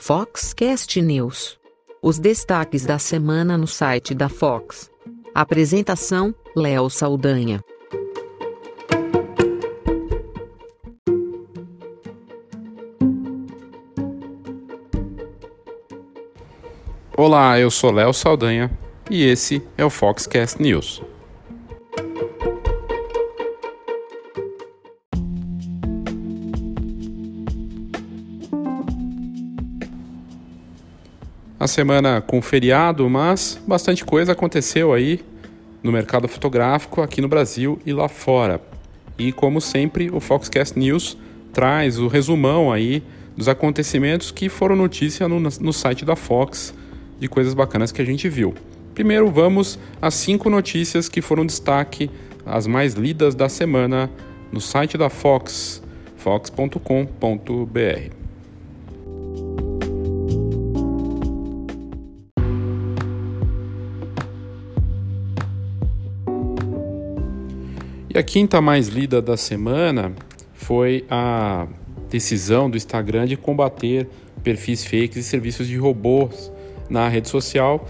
Foxcast News. Os destaques da semana no site da Fox. Apresentação: Léo Saldanha. Olá, eu sou Léo Saldanha e esse é o Foxcast News. Semana com feriado, mas bastante coisa aconteceu aí no mercado fotográfico aqui no Brasil e lá fora. E como sempre, o Foxcast News traz o resumão aí dos acontecimentos que foram notícia no, no site da Fox de coisas bacanas que a gente viu. Primeiro, vamos às cinco notícias que foram destaque, as mais lidas da semana no site da Fox, fox.com.br. a quinta mais lida da semana foi a decisão do Instagram de combater perfis fakes e serviços de robôs na rede social,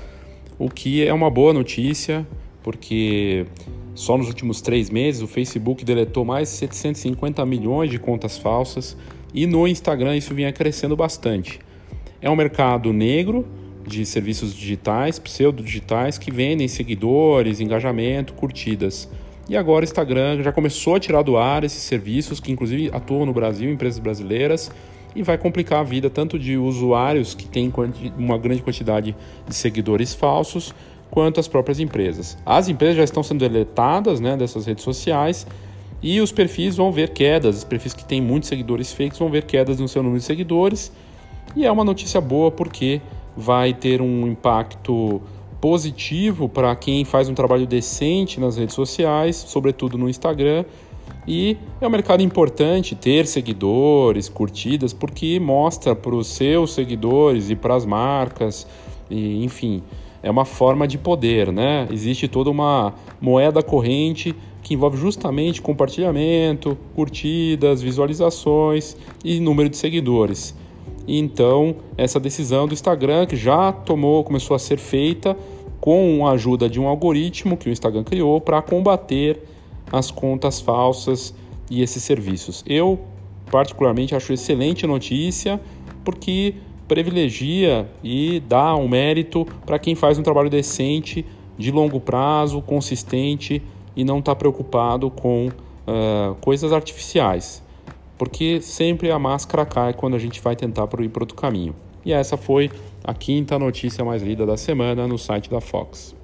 o que é uma boa notícia, porque só nos últimos três meses o Facebook deletou mais de 750 milhões de contas falsas e no Instagram isso vinha crescendo bastante. É um mercado negro de serviços digitais, pseudo-digitais, que vendem seguidores, engajamento, curtidas. E agora o Instagram já começou a tirar do ar esses serviços que inclusive atuam no Brasil, empresas brasileiras, e vai complicar a vida tanto de usuários que têm uma grande quantidade de seguidores falsos, quanto as próprias empresas. As empresas já estão sendo deletadas né, dessas redes sociais e os perfis vão ver quedas, os perfis que têm muitos seguidores fakes vão ver quedas no seu número de seguidores. E é uma notícia boa porque vai ter um impacto positivo para quem faz um trabalho decente nas redes sociais, sobretudo no Instagram. E é um mercado importante ter seguidores, curtidas, porque mostra para os seus seguidores e para as marcas, e, enfim, é uma forma de poder, né? Existe toda uma moeda corrente que envolve justamente compartilhamento, curtidas, visualizações e número de seguidores. Então, essa decisão do Instagram que já tomou, começou a ser feita com a ajuda de um algoritmo que o Instagram criou para combater as contas falsas e esses serviços. Eu particularmente acho excelente notícia porque privilegia e dá um mérito para quem faz um trabalho decente, de longo prazo, consistente e não está preocupado com uh, coisas artificiais porque sempre a máscara cai quando a gente vai tentar ir para outro caminho. E essa foi a quinta notícia mais lida da semana no site da Fox.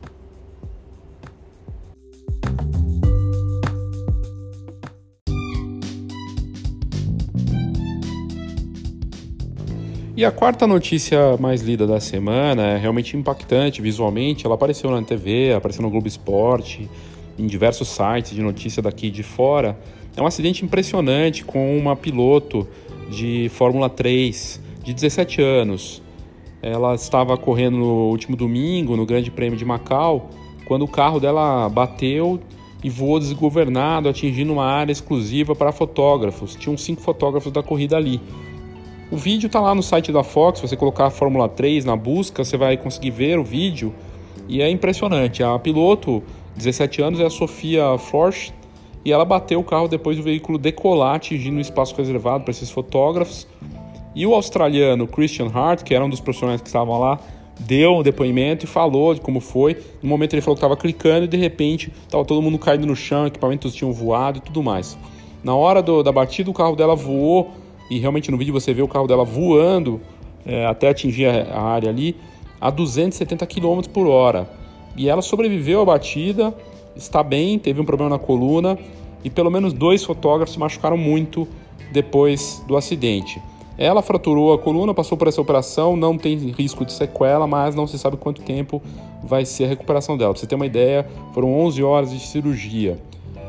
E a quarta notícia mais lida da semana é realmente impactante visualmente. Ela apareceu na TV, apareceu no Globo Esporte, em diversos sites de notícia daqui de fora. É um acidente impressionante com uma piloto de Fórmula 3 de 17 anos. Ela estava correndo no último domingo no Grande Prêmio de Macau, quando o carro dela bateu e voou desgovernado, atingindo uma área exclusiva para fotógrafos. Tinham cinco fotógrafos da corrida ali. O vídeo está lá no site da Fox, você colocar a Fórmula 3 na busca, você vai conseguir ver o vídeo e é impressionante. A piloto, 17 anos, é a Sofia Florsch, e ela bateu o carro depois do veículo decolar, atingindo o espaço reservado para esses fotógrafos. E o australiano Christian Hart, que era um dos profissionais que estavam lá, deu um depoimento e falou de como foi. No momento ele falou que estava clicando e de repente estava todo mundo caindo no chão, equipamentos tinham voado e tudo mais. Na hora do, da batida, o carro dela voou e realmente no vídeo você vê o carro dela voando é, até atingir a, a área ali a 270 km por hora. E ela sobreviveu à batida está bem, teve um problema na coluna e pelo menos dois fotógrafos machucaram muito depois do acidente. Ela fraturou a coluna, passou por essa operação, não tem risco de sequela, mas não se sabe quanto tempo vai ser a recuperação dela. Pra você ter uma ideia, foram 11 horas de cirurgia.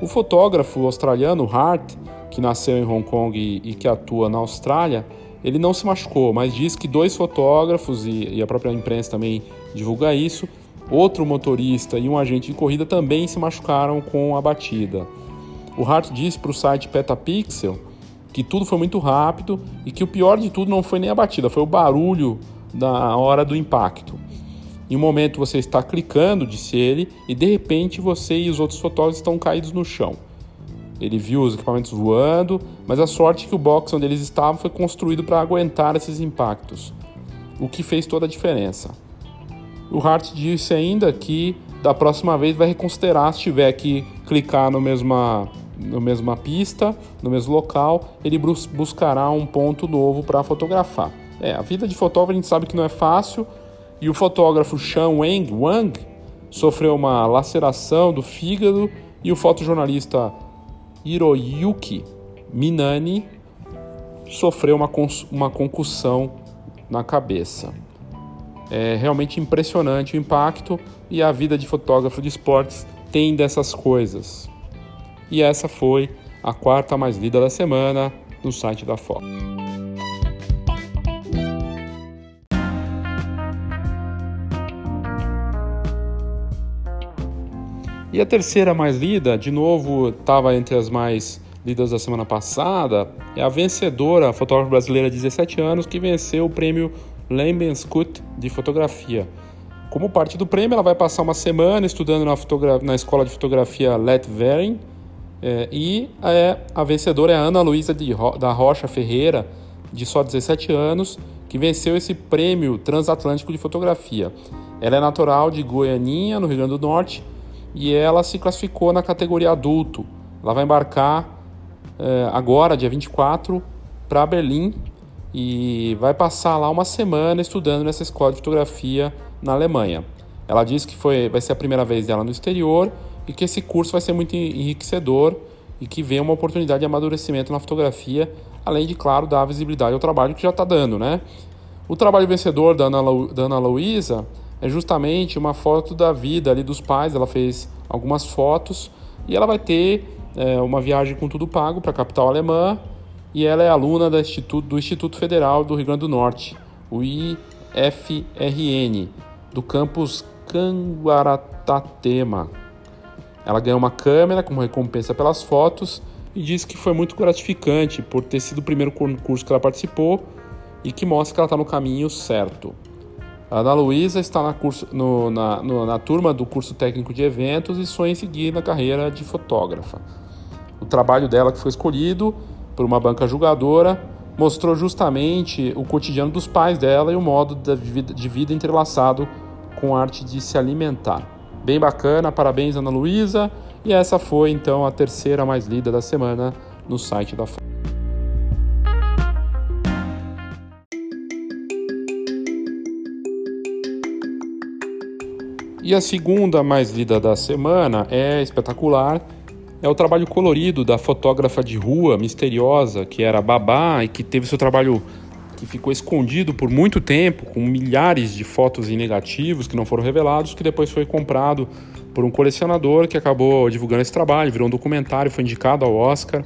O fotógrafo australiano Hart, que nasceu em Hong Kong e, e que atua na Austrália, ele não se machucou, mas diz que dois fotógrafos e, e a própria imprensa também divulga isso, Outro motorista e um agente de corrida também se machucaram com a batida. O Hart disse para o site Petapixel que tudo foi muito rápido e que o pior de tudo não foi nem a batida, foi o barulho da hora do impacto. Em um momento você está clicando, disse ele, e de repente você e os outros fotógrafos estão caídos no chão. Ele viu os equipamentos voando, mas a sorte é que o box onde eles estavam foi construído para aguentar esses impactos, o que fez toda a diferença. O Hart disse ainda que da próxima vez vai reconsiderar se tiver que clicar no mesma, no mesma pista, no mesmo local, ele buscará um ponto novo para fotografar. É, a vida de fotógrafo a gente sabe que não é fácil, e o fotógrafo Shan Wang, Wang sofreu uma laceração do fígado e o fotojornalista Hiroyuki Minani sofreu uma, uma concussão na cabeça. É realmente impressionante o impacto e a vida de fotógrafo de esportes tem dessas coisas. E essa foi a quarta mais lida da semana no site da Fox. E a terceira mais lida, de novo, estava entre as mais lidas da semana passada, é a vencedora, a fotógrafa brasileira de 17 anos, que venceu o prêmio Lembenskut de fotografia. Como parte do prêmio, ela vai passar uma semana estudando na, na escola de fotografia Letveren é, e é, a vencedora é a Ana Luísa Ro da Rocha Ferreira, de só 17 anos, que venceu esse prêmio transatlântico de fotografia. Ela é natural de Goianinha, no Rio Grande do Norte, e ela se classificou na categoria adulto. Ela vai embarcar é, agora, dia 24, para Berlim e vai passar lá uma semana estudando nessa escola de fotografia na Alemanha. Ela disse que foi, vai ser a primeira vez dela no exterior e que esse curso vai ser muito enriquecedor e que vem uma oportunidade de amadurecimento na fotografia, além de, claro, dar visibilidade ao trabalho que já está dando, né? O trabalho vencedor da Ana, da Ana Luísa é justamente uma foto da vida ali dos pais. Ela fez algumas fotos e ela vai ter é, uma viagem com tudo pago para a capital alemã. E ela é aluna do Instituto, do Instituto Federal do Rio Grande do Norte, o IFRN, do campus Canguaratatema. Ela ganhou uma câmera como recompensa pelas fotos e disse que foi muito gratificante por ter sido o primeiro curso que ela participou e que mostra que ela está no caminho certo. A Ana Luísa está na, curso, no, na, no, na turma do curso técnico de eventos e sonha em seguir na carreira de fotógrafa. O trabalho dela, que foi escolhido por uma banca julgadora, mostrou justamente o cotidiano dos pais dela e o modo de vida, entrelaçado com a arte de se alimentar. Bem bacana, parabéns Ana Luísa. E essa foi então a terceira mais lida da semana no site da E a segunda mais lida da semana é espetacular. É o trabalho colorido da fotógrafa de rua misteriosa que era Babá e que teve seu trabalho que ficou escondido por muito tempo, com milhares de fotos em negativos que não foram revelados, que depois foi comprado por um colecionador que acabou divulgando esse trabalho, virou um documentário, foi indicado ao Oscar,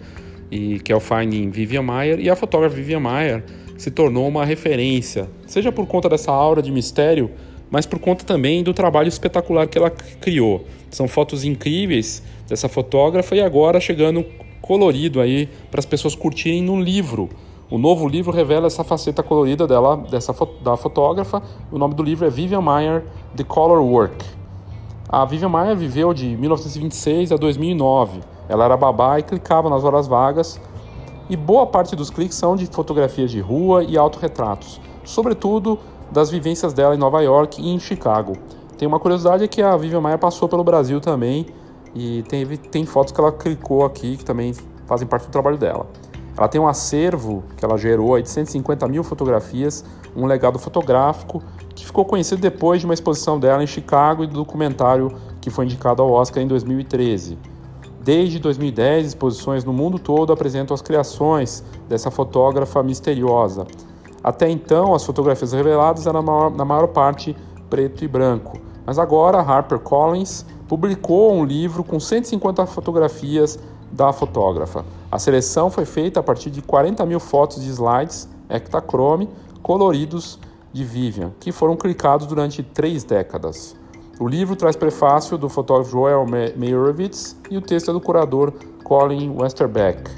e que é o Finding Vivian Maier, e a fotógrafa Vivian Maier se tornou uma referência, seja por conta dessa aura de mistério mas por conta também do trabalho espetacular que ela criou. São fotos incríveis dessa fotógrafa e agora chegando colorido aí para as pessoas curtirem no livro. O novo livro revela essa faceta colorida dela, dessa da fotógrafa. O nome do livro é Vivian Maier, The Color Work. A Vivian Maier viveu de 1926 a 2009. Ela era babá e clicava nas horas vagas. E boa parte dos cliques são de fotografias de rua e autorretratos. Sobretudo das vivências dela em Nova York e em Chicago. Tem uma curiosidade é que a Vivian Maia passou pelo Brasil também e tem, tem fotos que ela clicou aqui que também fazem parte do trabalho dela. Ela tem um acervo que ela gerou aí de 150 mil fotografias, um legado fotográfico que ficou conhecido depois de uma exposição dela em Chicago e do documentário que foi indicado ao Oscar em 2013. Desde 2010, exposições no mundo todo apresentam as criações dessa fotógrafa misteriosa. Até então, as fotografias reveladas eram na maior, na maior parte preto e branco, mas agora a HarperCollins publicou um livro com 150 fotografias da fotógrafa. A seleção foi feita a partir de 40 mil fotos de slides Ektachrome coloridos de Vivian, que foram clicados durante três décadas. O livro traz prefácio do fotógrafo Joel Meyerowitz e o texto é do curador Colin Westerbeck.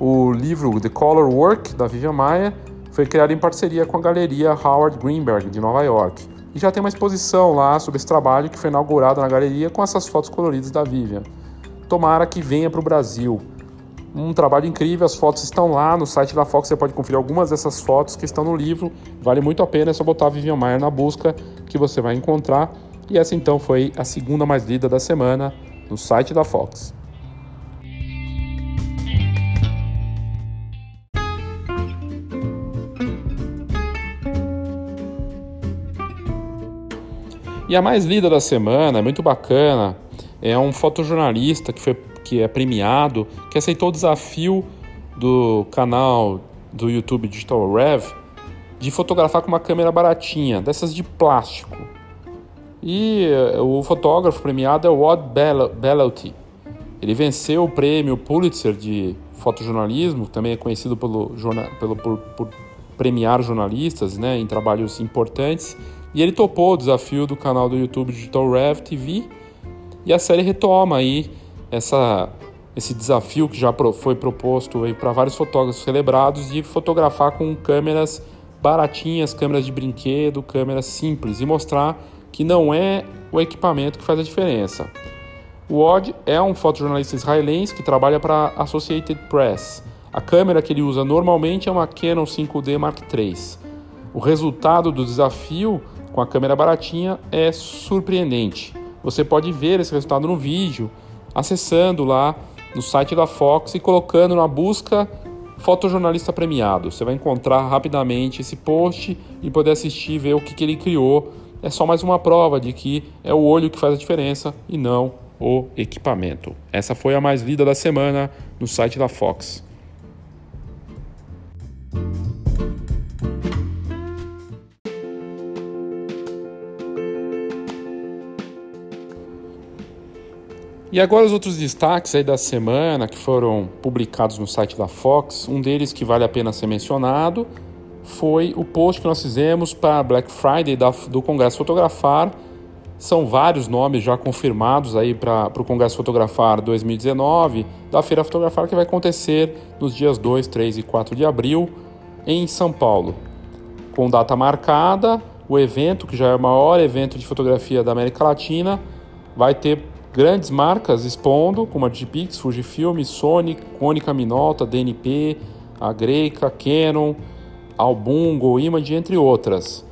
O livro The Color Work, da Vivian Maia, foi criado em parceria com a galeria Howard Greenberg, de Nova York. E já tem uma exposição lá sobre esse trabalho que foi inaugurada na galeria com essas fotos coloridas da Vivian. Tomara que venha para o Brasil. Um trabalho incrível, as fotos estão lá no site da Fox, você pode conferir algumas dessas fotos que estão no livro. Vale muito a pena, é só botar Vivian Maier na busca que você vai encontrar. E essa então foi a segunda mais lida da semana no site da Fox. E a mais lida da semana, é muito bacana, é um fotojornalista que, foi, que é premiado, que aceitou o desafio do canal do YouTube Digital Rev de fotografar com uma câmera baratinha, dessas de plástico. E eh, o fotógrafo premiado é o Odd Bellauty. Ele venceu o prêmio Pulitzer de fotojornalismo, também é conhecido pelo, pelo por, por premiar jornalistas né, em trabalhos importantes. E ele topou o desafio do canal do YouTube Digital Rev TV e a série retoma aí essa, esse desafio que já foi proposto para vários fotógrafos celebrados de fotografar com câmeras baratinhas, câmeras de brinquedo, câmeras simples e mostrar que não é o equipamento que faz a diferença. O Odd é um fotojornalista israelense que trabalha para a Associated Press. A câmera que ele usa normalmente é uma Canon 5D Mark III. O resultado do desafio com a câmera baratinha é surpreendente. Você pode ver esse resultado no vídeo acessando lá no site da Fox e colocando na busca fotojornalista premiado. Você vai encontrar rapidamente esse post e poder assistir ver o que, que ele criou. É só mais uma prova de que é o olho que faz a diferença e não o equipamento. Essa foi a mais lida da semana no site da Fox. E agora os outros destaques aí da semana que foram publicados no site da Fox, um deles que vale a pena ser mencionado foi o post que nós fizemos para Black Friday da, do Congresso Fotografar. São vários nomes já confirmados aí para o Congresso Fotografar 2019, da Feira Fotografar que vai acontecer nos dias 2, 3 e 4 de abril em São Paulo. Com data marcada, o evento, que já é o maior evento de fotografia da América Latina, vai ter Grandes marcas expondo, como a Digipix, Fujifilm, Sony, Konica Minolta, DNP, a Greika, Canon, Album, GoImage, entre outras.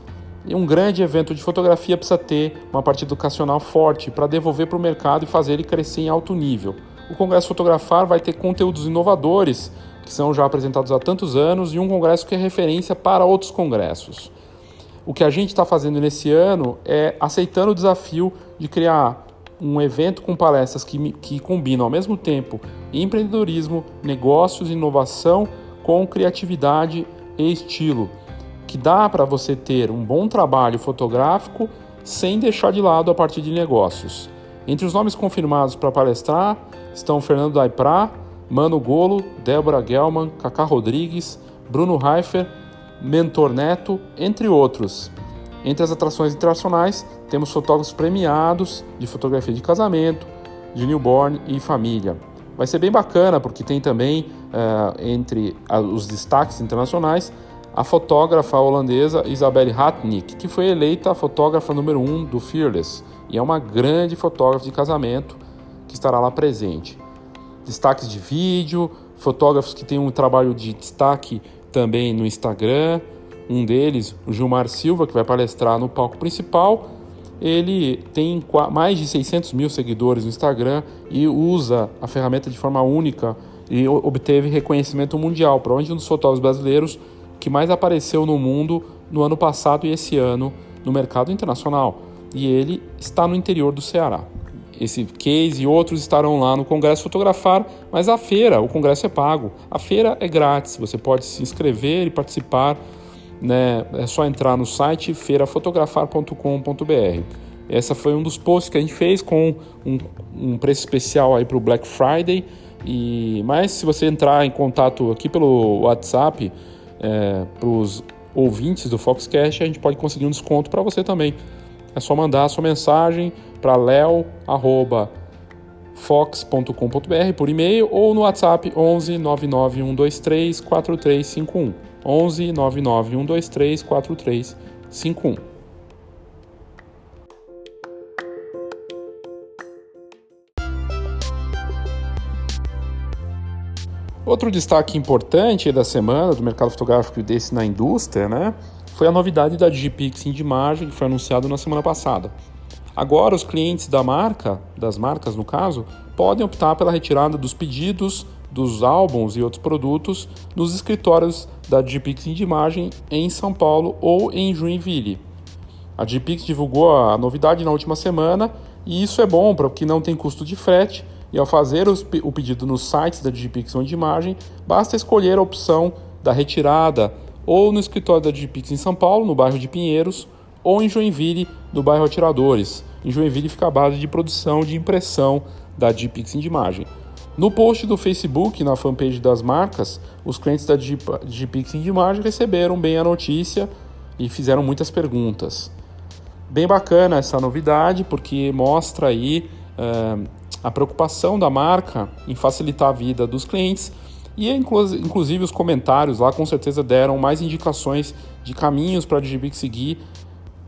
E um grande evento de fotografia precisa ter uma parte educacional forte para devolver para o mercado e fazer ele crescer em alto nível. O Congresso Fotografar vai ter conteúdos inovadores, que são já apresentados há tantos anos, e um congresso que é referência para outros congressos. O que a gente está fazendo nesse ano é aceitando o desafio de criar um evento com palestras que, que combinam ao mesmo tempo empreendedorismo, negócios, inovação com criatividade e estilo, que dá para você ter um bom trabalho fotográfico sem deixar de lado a parte de negócios. Entre os nomes confirmados para palestrar estão Fernando Daiprá, Mano Golo, Débora Gelman, Cacá Rodrigues, Bruno Reifer, Mentor Neto, entre outros. Entre as atrações internacionais, temos fotógrafos premiados de fotografia de casamento, de newborn e família. Vai ser bem bacana porque tem também, uh, entre os destaques internacionais, a fotógrafa holandesa Isabelle Hatnik, que foi eleita a fotógrafa número 1 um do Fearless e é uma grande fotógrafa de casamento que estará lá presente. Destaques de vídeo, fotógrafos que têm um trabalho de destaque também no Instagram, um deles, o Gilmar Silva, que vai palestrar no palco principal. Ele tem mais de 600 mil seguidores no Instagram e usa a ferramenta de forma única e obteve reconhecimento mundial, provavelmente um dos fotógrafos brasileiros que mais apareceu no mundo no ano passado e esse ano no mercado internacional. E ele está no interior do Ceará. Esse case e outros estarão lá no Congresso fotografar, mas a feira, o Congresso é pago. A feira é grátis, você pode se inscrever e participar né, é só entrar no site feirafotografar.com.br. Essa foi um dos posts que a gente fez com um, um preço especial aí para o Black Friday. E mas se você entrar em contato aqui pelo WhatsApp é, para os ouvintes do Foxcast, a gente pode conseguir um desconto para você também. É só mandar a sua mensagem para leo fox.com.br por e-mail ou no WhatsApp 11 99123 4351. 11 99123 4351. Outro destaque importante da semana do mercado fotográfico desse na indústria, né, foi a novidade da Digipix de imagem que foi anunciado na semana passada. Agora, os clientes da marca, das marcas no caso, podem optar pela retirada dos pedidos dos álbuns e outros produtos nos escritórios da Digipix de imagem em São Paulo ou em Joinville. A Digipix divulgou a novidade na última semana e isso é bom para o que não tem custo de frete e ao fazer o pedido nos sites da Digipix de imagem, basta escolher a opção da retirada ou no escritório da Digipix em São Paulo, no bairro de Pinheiros, ou em Joinville, no bairro Atiradores. Em Joinville fica a base de produção de impressão da Digipix de imagem. No post do Facebook, na fanpage das marcas, os clientes da Digipix de imagem receberam bem a notícia e fizeram muitas perguntas. Bem bacana essa novidade, porque mostra aí uh, a preocupação da marca em facilitar a vida dos clientes e inclusive os comentários lá com certeza deram mais indicações de caminhos para a Digipix seguir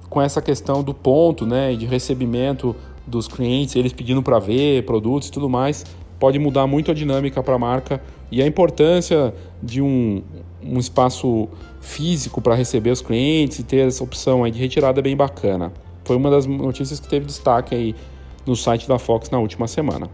com essa questão do ponto, né, de recebimento dos clientes, eles pedindo para ver produtos e tudo mais, pode mudar muito a dinâmica para a marca e a importância de um, um espaço físico para receber os clientes e ter essa opção aí de retirada é bem bacana. Foi uma das notícias que teve destaque aí no site da Fox na última semana.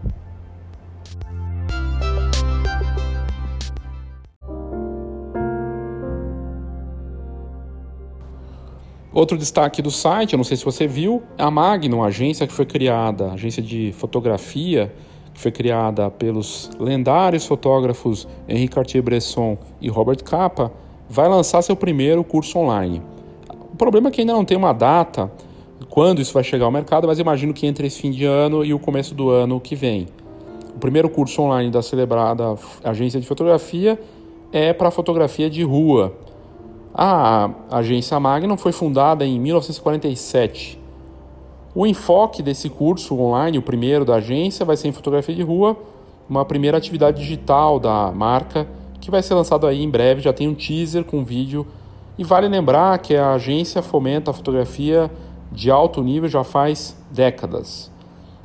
Outro destaque do site, eu não sei se você viu, é a Magnum, a agência que foi criada, agência de fotografia, que foi criada pelos lendários fotógrafos Henri Cartier-Bresson e Robert Capa, vai lançar seu primeiro curso online. O problema é que ainda não tem uma data quando isso vai chegar ao mercado, mas imagino que entre esse fim de ano e o começo do ano que vem. O primeiro curso online da celebrada agência de fotografia é para fotografia de rua. A agência Magnum foi fundada em 1947. O enfoque desse curso online, o primeiro da agência, vai ser em fotografia de rua, uma primeira atividade digital da marca que vai ser lançado aí em breve. Já tem um teaser com vídeo. E vale lembrar que a agência fomenta a fotografia de alto nível já faz décadas.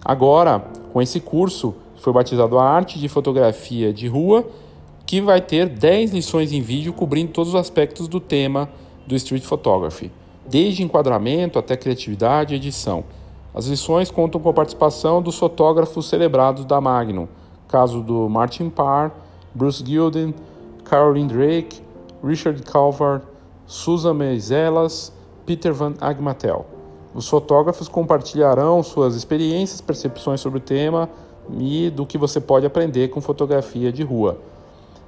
Agora, com esse curso, foi batizado a Arte de Fotografia de Rua que vai ter 10 lições em vídeo cobrindo todos os aspectos do tema do Street Photography, desde enquadramento até criatividade e edição. As lições contam com a participação dos fotógrafos celebrados da Magnum, caso do Martin Parr, Bruce Gilden, Caroline Drake, Richard Calvert, Susan Meiselas, Peter Van Agmatel. Os fotógrafos compartilharão suas experiências, percepções sobre o tema e do que você pode aprender com fotografia de rua.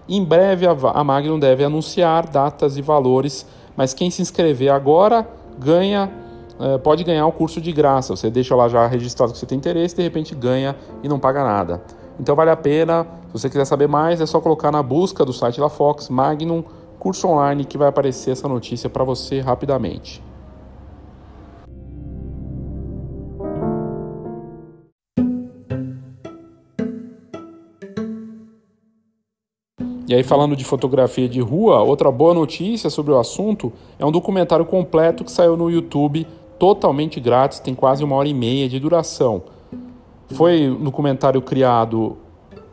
Em breve a Magnum deve anunciar datas e valores, mas quem se inscrever agora ganha eh, pode ganhar o curso de graça. Você deixa lá já registrado que você tem interesse, de repente ganha e não paga nada. Então vale a pena. Se você quiser saber mais, é só colocar na busca do site da Fox Magnum curso online que vai aparecer essa notícia para você rapidamente. E aí, falando de fotografia de rua, outra boa notícia sobre o assunto é um documentário completo que saiu no YouTube, totalmente grátis, tem quase uma hora e meia de duração. Foi um documentário criado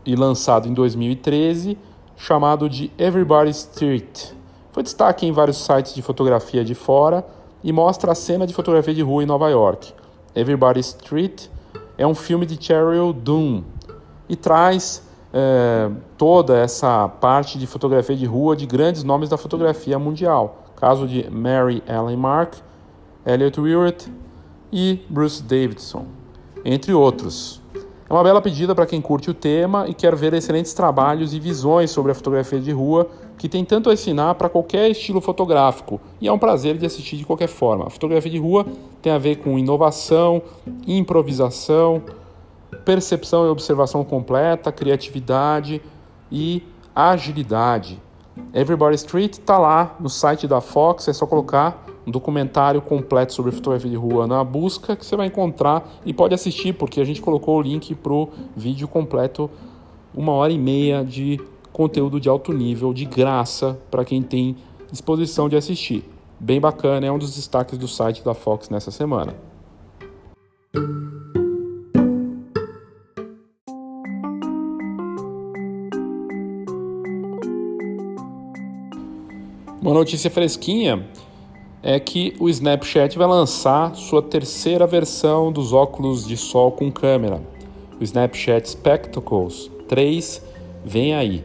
e lançado em 2013, chamado de Everybody Street. Foi destaque em vários sites de fotografia de fora e mostra a cena de fotografia de rua em Nova York. Everybody Street é um filme de Cheryl Doom e traz é, toda essa parte de fotografia de rua de grandes nomes da fotografia mundial. Caso de Mary Ellen Mark, Elliot Willett e Bruce Davidson, entre outros. É uma bela pedida para quem curte o tema e quer ver excelentes trabalhos e visões sobre a fotografia de rua, que tem tanto a ensinar para qualquer estilo fotográfico e é um prazer de assistir de qualquer forma. A fotografia de rua tem a ver com inovação, improvisação, percepção e observação completa, criatividade e agilidade. Everybody Street está lá no site da Fox, é só colocar um documentário completo sobre fotografia de rua na busca que você vai encontrar e pode assistir, porque a gente colocou o link para o vídeo completo, uma hora e meia de conteúdo de alto nível, de graça, para quem tem disposição de assistir. Bem bacana, é um dos destaques do site da Fox nessa semana. Uma notícia fresquinha é que o Snapchat vai lançar sua terceira versão dos óculos de sol com câmera. O Snapchat Spectacles 3 vem aí.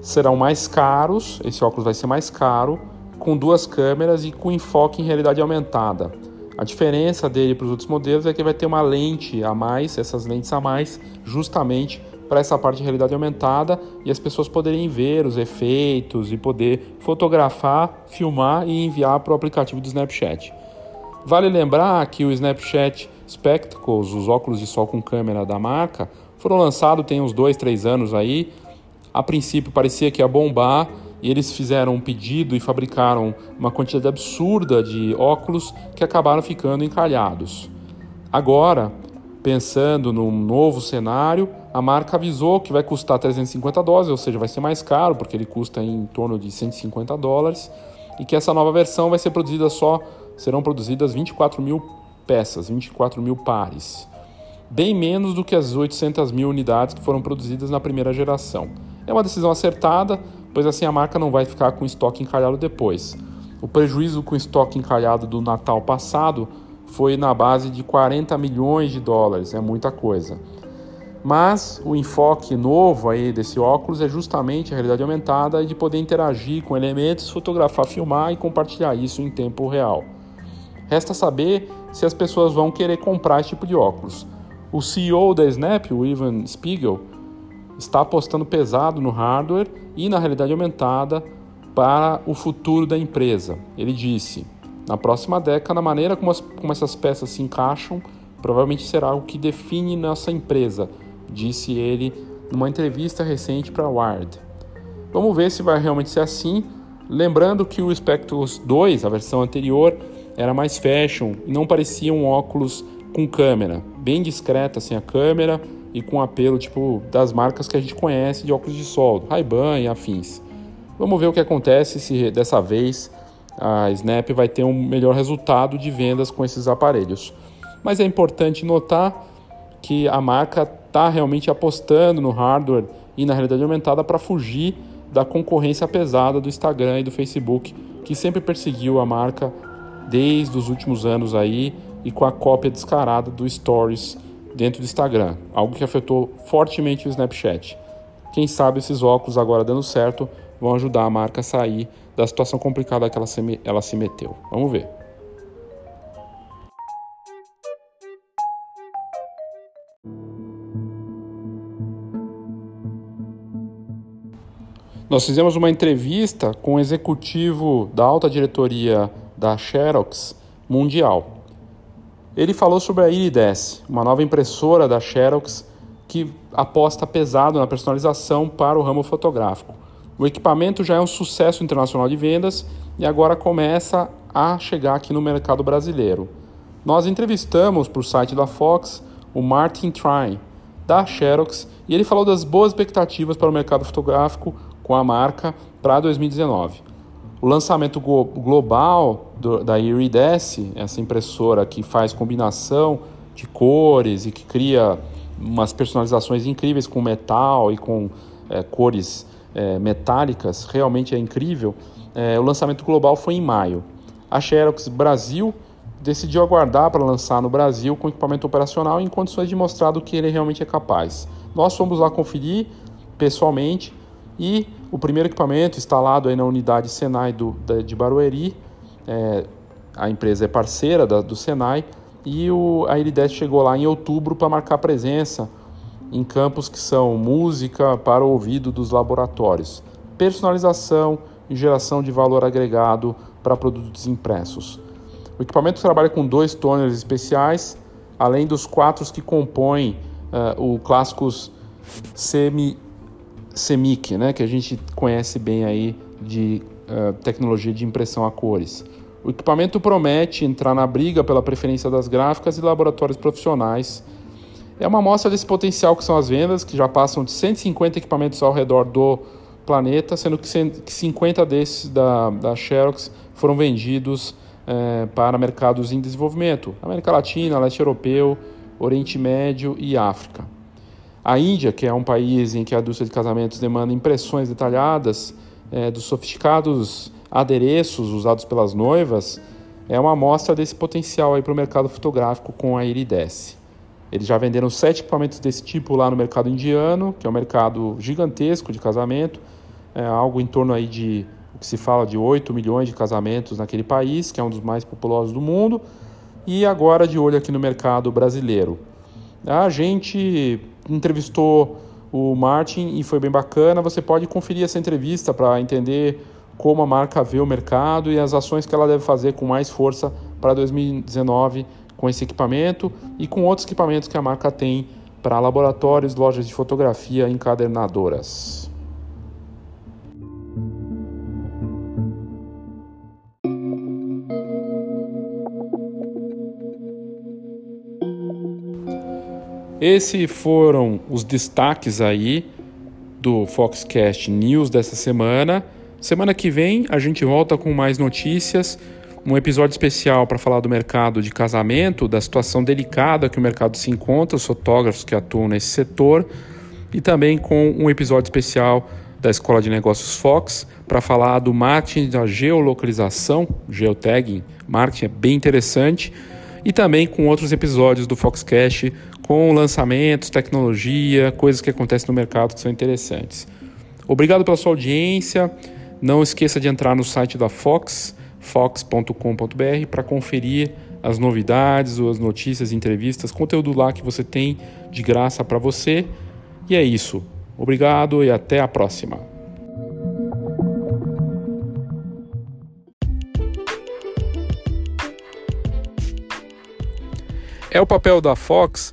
Serão mais caros, esse óculos vai ser mais caro, com duas câmeras e com enfoque em realidade aumentada. A diferença dele para os outros modelos é que vai ter uma lente a mais, essas lentes a mais, justamente para essa parte de realidade aumentada e as pessoas poderem ver os efeitos e poder fotografar, filmar e enviar para o aplicativo do Snapchat. Vale lembrar que o Snapchat Spectacles, os óculos de sol com câmera da marca, foram lançados tem uns dois, três anos aí. A princípio parecia que ia bombar e eles fizeram um pedido e fabricaram uma quantidade absurda de óculos que acabaram ficando encalhados. Agora, pensando num novo cenário, a marca avisou que vai custar 350 dólares, ou seja, vai ser mais caro, porque ele custa em torno de 150 dólares, e que essa nova versão vai ser produzida só, serão produzidas 24 mil peças, 24 mil pares. Bem menos do que as 800 mil unidades que foram produzidas na primeira geração. É uma decisão acertada, pois assim a marca não vai ficar com estoque encalhado depois. O prejuízo com estoque encalhado do Natal passado foi na base de 40 milhões de dólares, é muita coisa. Mas o enfoque novo aí desse óculos é justamente a realidade aumentada e de poder interagir com elementos, fotografar, filmar e compartilhar isso em tempo real. Resta saber se as pessoas vão querer comprar esse tipo de óculos. O CEO da Snap, o Ivan Spiegel, está apostando pesado no hardware e na realidade aumentada para o futuro da empresa. Ele disse: na próxima década, a maneira como, as, como essas peças se encaixam provavelmente será o que define nossa empresa, disse ele numa entrevista recente para Wired. Vamos ver se vai realmente ser assim. Lembrando que o Spectacles 2, a versão anterior, era mais fashion e não parecia um óculos com câmera, bem discreta assim a câmera e com apelo tipo das marcas que a gente conhece de óculos de sol, Ray-Ban e afins. Vamos ver o que acontece se dessa vez a Snap vai ter um melhor resultado de vendas com esses aparelhos. Mas é importante notar que a marca está realmente apostando no hardware e na realidade aumentada para fugir da concorrência pesada do Instagram e do Facebook, que sempre perseguiu a marca desde os últimos anos aí e com a cópia descarada do Stories dentro do Instagram, algo que afetou fortemente o Snapchat. Quem sabe esses óculos agora dando certo vão ajudar a marca a sair da situação complicada que ela se, ela se meteu. Vamos ver. Nós fizemos uma entrevista com o executivo da alta diretoria da Xerox Mundial. Ele falou sobre a Irides, uma nova impressora da Xerox que aposta pesado na personalização para o ramo fotográfico. O equipamento já é um sucesso internacional de vendas e agora começa a chegar aqui no mercado brasileiro. Nós entrevistamos para o site da Fox o Martin Trine, da Xerox, e ele falou das boas expectativas para o mercado fotográfico com a marca para 2019. O lançamento global do, da Iridesce, essa impressora que faz combinação de cores e que cria umas personalizações incríveis com metal e com é, cores é, metálicas, realmente é incrível. É, o lançamento global foi em maio. A Xerox Brasil decidiu aguardar para lançar no Brasil com equipamento operacional em condições de mostrar do que ele realmente é capaz. Nós fomos lá conferir pessoalmente e o primeiro equipamento instalado aí na unidade Senai do, de Barueri, é, a empresa é parceira da, do Senai, e o, a Irides chegou lá em outubro para marcar presença em campos que são música para o ouvido dos laboratórios, personalização e geração de valor agregado para produtos impressos. O equipamento trabalha com dois toners especiais, além dos quatro que compõem uh, o clássicos semi Semic, né, que a gente conhece bem aí de uh, tecnologia de impressão a cores. O equipamento promete entrar na briga pela preferência das gráficas e laboratórios profissionais. É uma amostra desse potencial que são as vendas, que já passam de 150 equipamentos ao redor do planeta, sendo que 50 desses da, da Xerox foram vendidos é, para mercados em desenvolvimento, América Latina, Leste Europeu, Oriente Médio e África. A Índia, que é um país em que a indústria de casamentos demanda impressões detalhadas é, dos sofisticados adereços usados pelas noivas, é uma amostra desse potencial para o mercado fotográfico com a Irides. Eles já venderam sete equipamentos desse tipo lá no mercado indiano, que é um mercado gigantesco de casamento, é algo em torno aí de o que se fala de 8 milhões de casamentos naquele país, que é um dos mais populosos do mundo, e agora de olho aqui no mercado brasileiro. A gente entrevistou o Martin e foi bem bacana. Você pode conferir essa entrevista para entender como a marca vê o mercado e as ações que ela deve fazer com mais força para 2019 com esse equipamento e com outros equipamentos que a marca tem para laboratórios, lojas de fotografia encadernadoras. Esses foram os destaques aí do Foxcast News dessa semana. Semana que vem a gente volta com mais notícias, um episódio especial para falar do mercado de casamento, da situação delicada que o mercado se encontra, os fotógrafos que atuam nesse setor, e também com um episódio especial da Escola de Negócios Fox para falar do marketing da geolocalização, geotagging, marketing é bem interessante, e também com outros episódios do Foxcast com lançamentos, tecnologia, coisas que acontecem no mercado que são interessantes. Obrigado pela sua audiência. Não esqueça de entrar no site da Fox, fox.com.br, para conferir as novidades, as notícias, entrevistas, conteúdo lá que você tem de graça para você. E é isso. Obrigado e até a próxima. É o papel da Fox